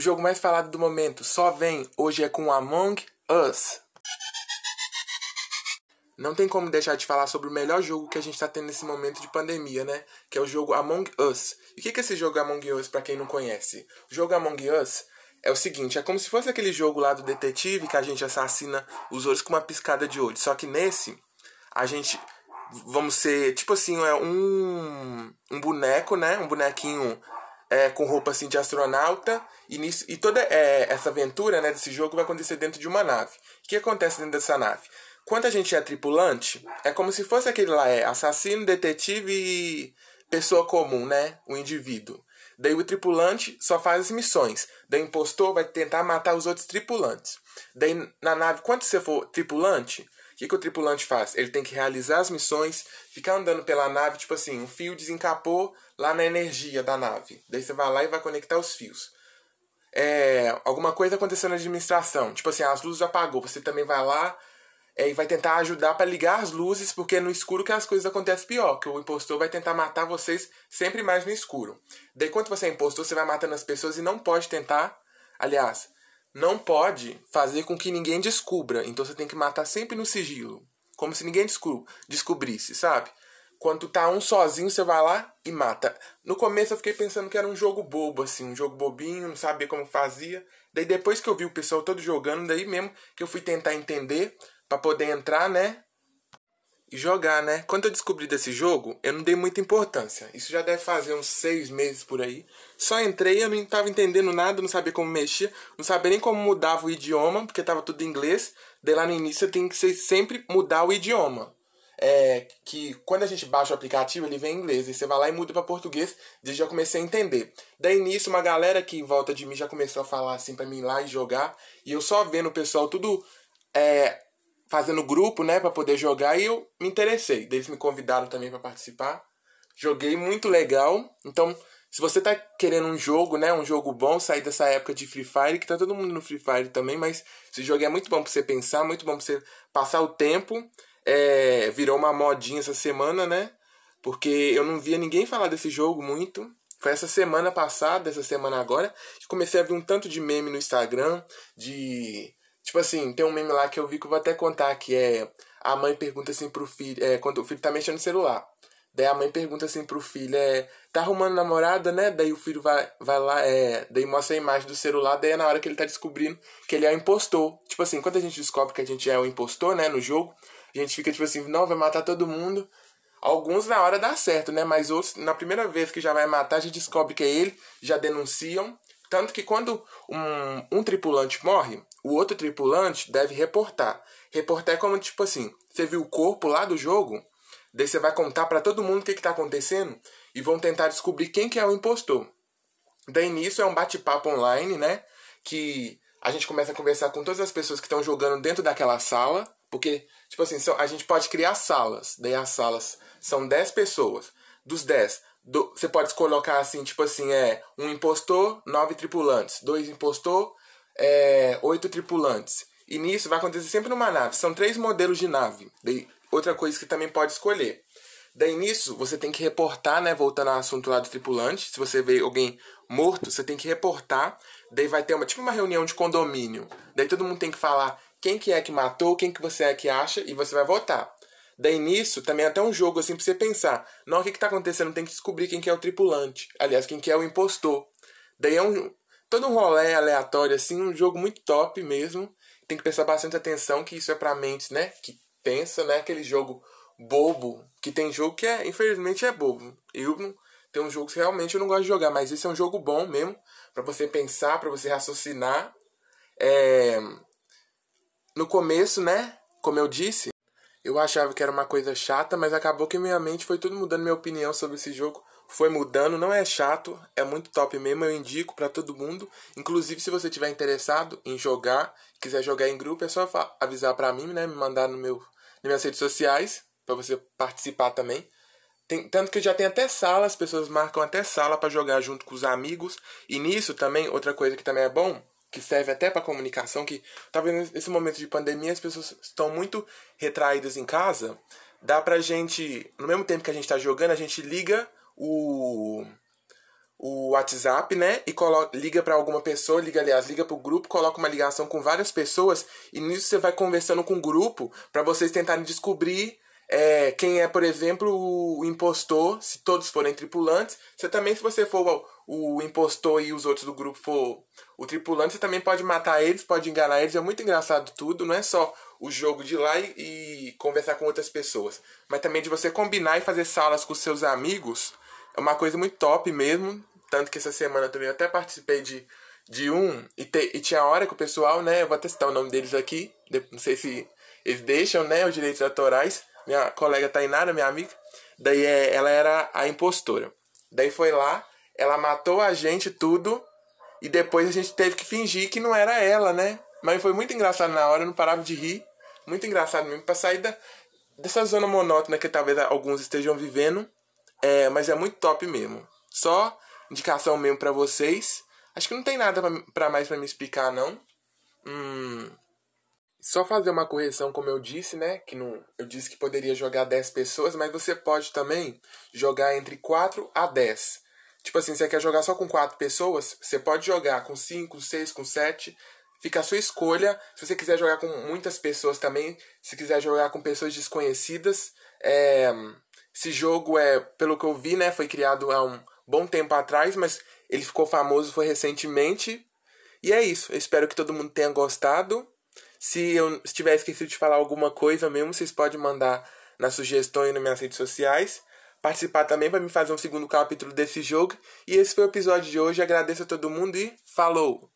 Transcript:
o jogo mais falado do momento só vem hoje é com Among Us. Não tem como deixar de falar sobre o melhor jogo que a gente está tendo nesse momento de pandemia, né? Que é o jogo Among Us. E o que é esse jogo Among Us, para quem não conhece? O jogo Among Us é o seguinte, é como se fosse aquele jogo lá do detetive que a gente assassina os outros com uma piscada de olho. Só que nesse, a gente vamos ser tipo assim, é um um boneco, né? Um bonequinho é, com roupa assim de astronauta e, nisso, e toda é, essa aventura né, desse jogo vai acontecer dentro de uma nave. O que acontece dentro dessa nave? Quando a gente é tripulante, é como se fosse aquele lá, é assassino, detetive e pessoa comum, né? O indivíduo. Daí o tripulante só faz as missões. Daí o impostor vai tentar matar os outros tripulantes. Daí na nave, quando você for tripulante, que, que o tripulante faz? Ele tem que realizar as missões, ficar andando pela nave, tipo assim, um fio desencapou lá na energia da nave. Daí você vai lá e vai conectar os fios. É, alguma coisa aconteceu na administração, tipo assim, as luzes apagou, você também vai lá, é, e vai tentar ajudar para ligar as luzes, porque é no escuro que as coisas acontecem pior, que o impostor vai tentar matar vocês sempre mais no escuro. Daí, quando você é impostor, você vai matando as pessoas e não pode tentar, aliás, não pode fazer com que ninguém descubra. Então você tem que matar sempre no sigilo, como se ninguém descobrisse, sabe? Quando tá um sozinho, você vai lá e mata. No começo eu fiquei pensando que era um jogo bobo, assim, um jogo bobinho, não sabia como fazia. Daí depois que eu vi o pessoal todo jogando, daí mesmo que eu fui tentar entender, para poder entrar, né? E jogar, né? Quando eu descobri desse jogo, eu não dei muita importância. Isso já deve fazer uns seis meses por aí. Só entrei, eu não estava entendendo nada, não sabia como mexer, não sabia nem como mudava o idioma, porque estava tudo em inglês. Daí lá no início tem que sempre mudar o idioma. É, que quando a gente baixa o aplicativo, ele vem em inglês. E você vai lá e muda para português. Daí já comecei a entender. Daí nisso, uma galera que em volta de mim já começou a falar assim para mim ir lá e jogar. E eu só vendo o pessoal tudo é, fazendo grupo, né, para poder jogar e eu me interessei. Eles me convidaram também para participar. Joguei muito legal. Então, se você tá querendo um jogo, né, um jogo bom, sair dessa época de Free Fire, que tá todo mundo no Free Fire também, mas esse jogo é muito bom para você pensar, muito bom para você passar o tempo. É, virou uma modinha essa semana, né? Porque eu não via ninguém falar desse jogo muito. Foi essa semana passada, essa semana agora, que comecei a ver um tanto de meme no Instagram, de Tipo assim, tem um meme lá que eu vi que eu vou até contar, que é a mãe pergunta assim pro filho, é, quando o filho tá mexendo no celular. Daí a mãe pergunta assim pro filho, é, tá arrumando namorada, né? Daí o filho vai, vai lá, é, daí mostra a imagem do celular, daí é na hora que ele tá descobrindo que ele é o impostor. Tipo assim, quando a gente descobre que a gente é o impostor, né, no jogo, a gente fica tipo assim, não, vai matar todo mundo. Alguns na hora dá certo, né? Mas outros, na primeira vez que já vai matar, a gente descobre que é ele, já denunciam. Tanto que quando um, um tripulante morre, o outro tripulante deve reportar. Reportar é como tipo assim: você viu o corpo lá do jogo, daí você vai contar para todo mundo o que está acontecendo e vão tentar descobrir quem que é o impostor. Daí nisso é um bate-papo online, né? Que a gente começa a conversar com todas as pessoas que estão jogando dentro daquela sala, porque, tipo assim, a gente pode criar salas. Daí as salas são 10 pessoas. Dos 10, do, você pode colocar assim, tipo assim, é um impostor, nove tripulantes, dois impostor, é, oito tripulantes. E nisso vai acontecer sempre numa nave. São três modelos de nave. Daí, outra coisa que também pode escolher. Daí nisso, você tem que reportar, né? Voltando ao assunto lá do tripulante. Se você vê alguém morto, você tem que reportar. Daí vai ter uma tipo uma reunião de condomínio. Daí todo mundo tem que falar quem que é que matou, quem que você é que acha, e você vai votar. Daí nisso, também é até um jogo assim pra você pensar. Não, o que que tá acontecendo? Tem que descobrir quem que é o tripulante. Aliás, quem que é o impostor. Daí é um, todo um rolê aleatório, assim, um jogo muito top mesmo. Tem que prestar bastante atenção que isso é pra mentes, né? Que pensa, né? Aquele jogo bobo, que tem jogo que é, infelizmente, é bobo. Eu tem uns jogos que realmente eu não gosto de jogar, mas esse é um jogo bom mesmo, para você pensar, para você raciocinar. É... No começo, né? Como eu disse, eu achava que era uma coisa chata, mas acabou que minha mente foi tudo mudando minha opinião sobre esse jogo foi mudando, não é chato, é muito top mesmo, eu indico para todo mundo. Inclusive, se você tiver interessado em jogar, quiser jogar em grupo, é só avisar para mim, né, me mandar no meu nas minhas redes sociais para você participar também. Tem, tanto que já tem até sala, as pessoas marcam até sala para jogar junto com os amigos. E nisso também, outra coisa que também é bom, que serve até para comunicação, que talvez nesse momento de pandemia as pessoas estão muito retraídas em casa, dá pra gente, no mesmo tempo que a gente está jogando, a gente liga o, o WhatsApp, né? E coloca, liga para alguma pessoa, liga, aliás, liga para o grupo, coloca uma ligação com várias pessoas e nisso você vai conversando com o grupo para vocês tentarem descobrir é, quem é, por exemplo, o impostor, se todos forem tripulantes. Você também, se você for o, o impostor e os outros do grupo for o tripulante, você também pode matar eles, pode enganar eles. É muito engraçado tudo, não é só o jogo de lá e, e conversar com outras pessoas, mas também de você combinar e fazer salas com seus amigos. É uma coisa muito top mesmo. Tanto que essa semana também eu até participei de, de um e, te, e tinha hora que o pessoal, né? Eu vou testar o nome deles aqui. Não sei se eles deixam, né? Os direitos autorais. Minha colega Tainara, minha amiga. Daí é, ela era a impostora. Daí foi lá, ela matou a gente tudo. E depois a gente teve que fingir que não era ela, né? Mas foi muito engraçado na hora, eu não parava de rir. Muito engraçado mesmo, pra sair da, dessa zona monótona que talvez alguns estejam vivendo. É, mas é muito top mesmo. Só indicação mesmo para vocês. Acho que não tem nada para mais para me explicar não. Hum, só fazer uma correção, como eu disse, né? Que não, eu disse que poderia jogar 10 pessoas, mas você pode também jogar entre 4 a 10. Tipo assim, você quer jogar só com 4 pessoas, você pode jogar com 5, 6, com 7. Fica a sua escolha. Se você quiser jogar com muitas pessoas também, se quiser jogar com pessoas desconhecidas, é, esse jogo é, pelo que eu vi, né, foi criado há um, bom tempo atrás, mas ele ficou famoso foi recentemente. E é isso. Eu espero que todo mundo tenha gostado. Se eu estiver esquecido de falar alguma coisa mesmo, vocês podem mandar na sugestão e nas minhas redes sociais. Participar também para me fazer um segundo capítulo desse jogo. E esse foi o episódio de hoje. Agradeço a todo mundo e falou!